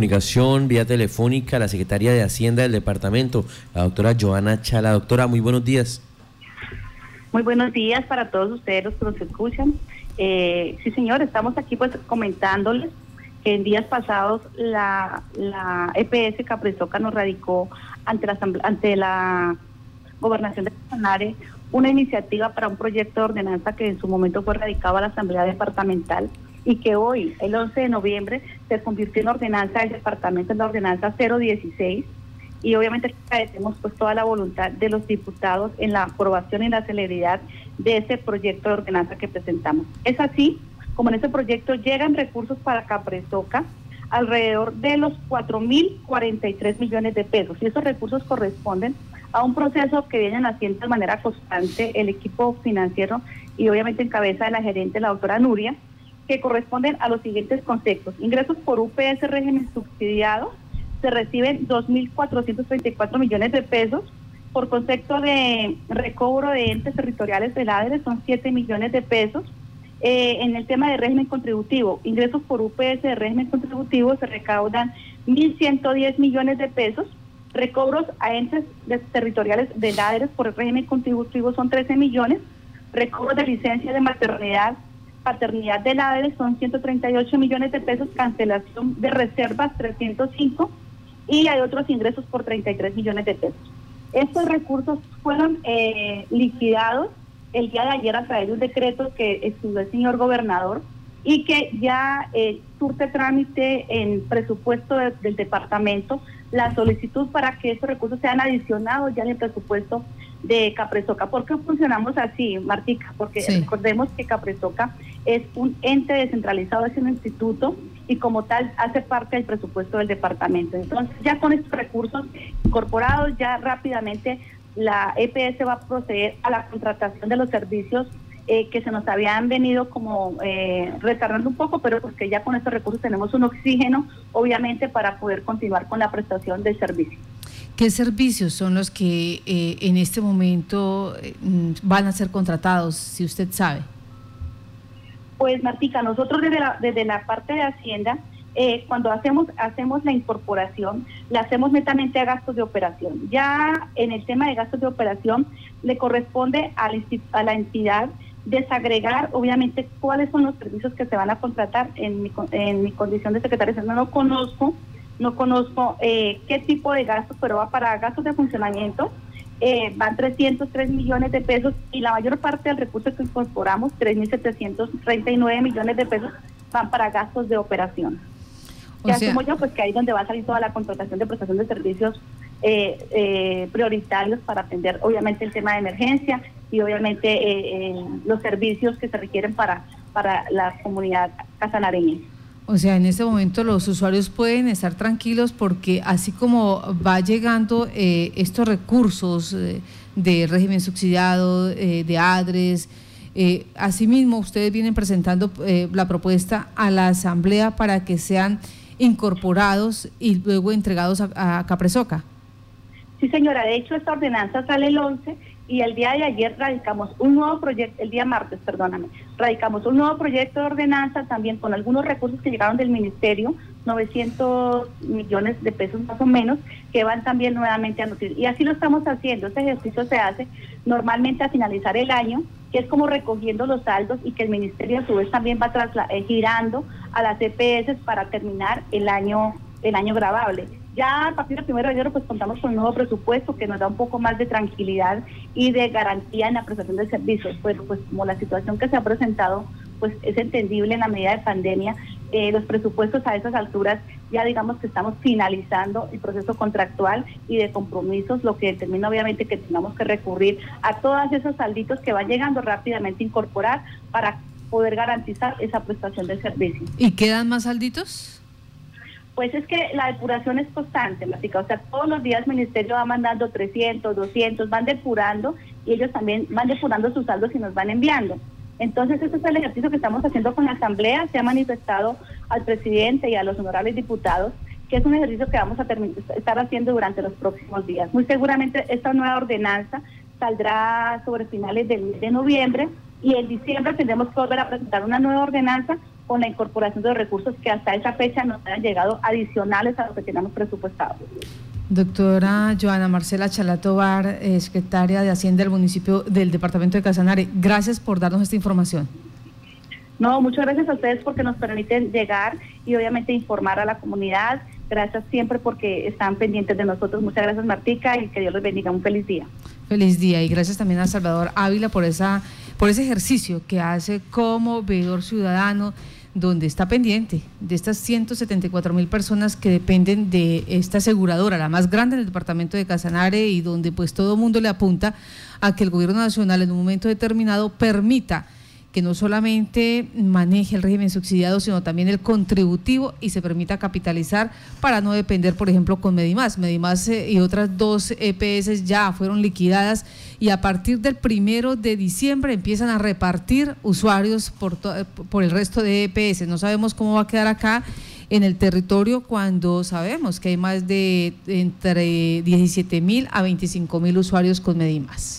comunicación vía telefónica la secretaria de Hacienda del departamento, la doctora Joana Chala. Doctora, muy buenos días. Muy buenos días para todos ustedes los que nos escuchan. Eh, sí, señor, estamos aquí pues comentándoles que en días pasados la, la EPS Caprizoca nos radicó ante la, ante la gobernación de Canare una iniciativa para un proyecto de ordenanza que en su momento fue radicado a la Asamblea Departamental y que hoy, el 11 de noviembre, se convirtió en ordenanza del departamento, en la ordenanza 016, y obviamente agradecemos pues toda la voluntad de los diputados en la aprobación y la celeridad de ese proyecto de ordenanza que presentamos. Es así como en ese proyecto llegan recursos para Capresoca alrededor de los 4.043 millones de pesos y esos recursos corresponden a un proceso que vienen haciendo de manera constante el equipo financiero y obviamente en cabeza de la gerente, la doctora Nuria, que corresponden a los siguientes conceptos. Ingresos por UPS régimen subsidiado, se reciben 2.434 millones de pesos. Por concepto de recobro de entes territoriales del ADRE son 7 millones de pesos. Eh, en el tema de régimen contributivo, ingresos por UPS de régimen contributivo se recaudan 1.110 millones de pesos. Recobros a entes territoriales del por el régimen contributivo son 13 millones. Recobros de licencia de maternidad paternidad de la ADE son 138 millones de pesos, cancelación de reservas 305 y hay otros ingresos por 33 millones de pesos. Estos recursos fueron eh, liquidados el día de ayer a través de un decreto que estudió el señor gobernador y que ya eh, surte trámite en presupuesto del departamento la solicitud para que estos recursos sean adicionados ya en el presupuesto de Capresoca. ¿Por qué funcionamos así, Martica? Porque recordemos que Capresoca es un ente descentralizado, es un instituto y como tal hace parte del presupuesto del departamento. Entonces, ya con estos recursos incorporados, ya rápidamente la EPS va a proceder a la contratación de los servicios eh, que se nos habían venido como eh, retardando un poco, pero pues ya con estos recursos tenemos un oxígeno, obviamente, para poder continuar con la prestación del servicio. ¿Qué servicios son los que eh, en este momento eh, van a ser contratados, si usted sabe? Pues Martica, nosotros desde la, desde la parte de Hacienda, eh, cuando hacemos, hacemos la incorporación, la hacemos netamente a gastos de operación. Ya en el tema de gastos de operación, le corresponde a la, a la entidad desagregar, obviamente, cuáles son los servicios que se van a contratar. En mi, en mi condición de secretaria, no lo conozco no conozco eh, qué tipo de gastos, pero va para gastos de funcionamiento. Eh, van 303 millones de pesos y la mayor parte del recurso que incorporamos, 3.739 millones de pesos, van para gastos de operación. Ya asumo yo pues que ahí es donde va a salir toda la contratación de prestación de servicios eh, prioritarios para atender obviamente el tema de emergencia y obviamente los servicios que se requieren para, para la comunidad casanareña. O sea, en este momento los usuarios pueden estar tranquilos porque así como va llegando eh, estos recursos eh, de régimen subsidiado, eh, de ADRES, asimismo ustedes vienen presentando la propuesta a la Asamblea para que sean incorporados y luego entregados a Capresoca. Sí, señora, de hecho esta ordenanza sale el 11 y el día de ayer radicamos un nuevo proyecto, el día martes, perdóname, radicamos un nuevo proyecto de ordenanza también con algunos recursos que llegaron del ministerio, 900 millones de pesos más o menos, que van también nuevamente a nutrir. Y así lo estamos haciendo, este ejercicio se hace normalmente a finalizar el año, que es como recogiendo los saldos y que el ministerio a su vez también va eh, girando a las EPS para terminar el año, el año grabable. Ya a partir del primero de enero pues contamos con un nuevo presupuesto que nos da un poco más de tranquilidad y de garantía en la prestación de servicios, pero pues como la situación que se ha presentado pues es entendible en la medida de pandemia, eh, los presupuestos a esas alturas ya digamos que estamos finalizando el proceso contractual y de compromisos, lo que determina obviamente que tengamos que recurrir a todos esos salditos que van llegando rápidamente incorporar para poder garantizar esa prestación de servicios. ¿Y quedan más salditos? Pues es que la depuración es constante, Mática. O sea, todos los días el ministerio va mandando 300, 200, van depurando y ellos también van depurando sus saldos y nos van enviando. Entonces, ese es el ejercicio que estamos haciendo con la Asamblea. Se ha manifestado al presidente y a los honorables diputados que es un ejercicio que vamos a estar haciendo durante los próximos días. Muy seguramente esta nueva ordenanza saldrá sobre finales del mes de noviembre y en diciembre tendremos que volver a presentar una nueva ordenanza con la incorporación de los recursos que hasta esa fecha nos han llegado adicionales a lo que teníamos presupuestado. Doctora Joana Marcela Chalatobar, eh, secretaria de Hacienda del municipio del departamento de Casanare, gracias por darnos esta información. No, muchas gracias a ustedes porque nos permiten llegar y obviamente informar a la comunidad. Gracias siempre porque están pendientes de nosotros. Muchas gracias Martica y que Dios les bendiga. Un feliz día. Feliz día y gracias también a Salvador Ávila por esa por ese ejercicio que hace como veedor ciudadano donde está pendiente de estas 174 mil personas que dependen de esta aseguradora, la más grande en el departamento de Casanare y donde pues todo el mundo le apunta a que el gobierno nacional en un momento determinado permita que no solamente maneje el régimen subsidiado, sino también el contributivo y se permita capitalizar para no depender, por ejemplo, con Medimás. Medimás eh, y otras dos EPS ya fueron liquidadas y a partir del primero de diciembre empiezan a repartir usuarios por, por el resto de EPS. No sabemos cómo va a quedar acá en el territorio cuando sabemos que hay más de entre 17 mil a 25 mil usuarios con Medimás.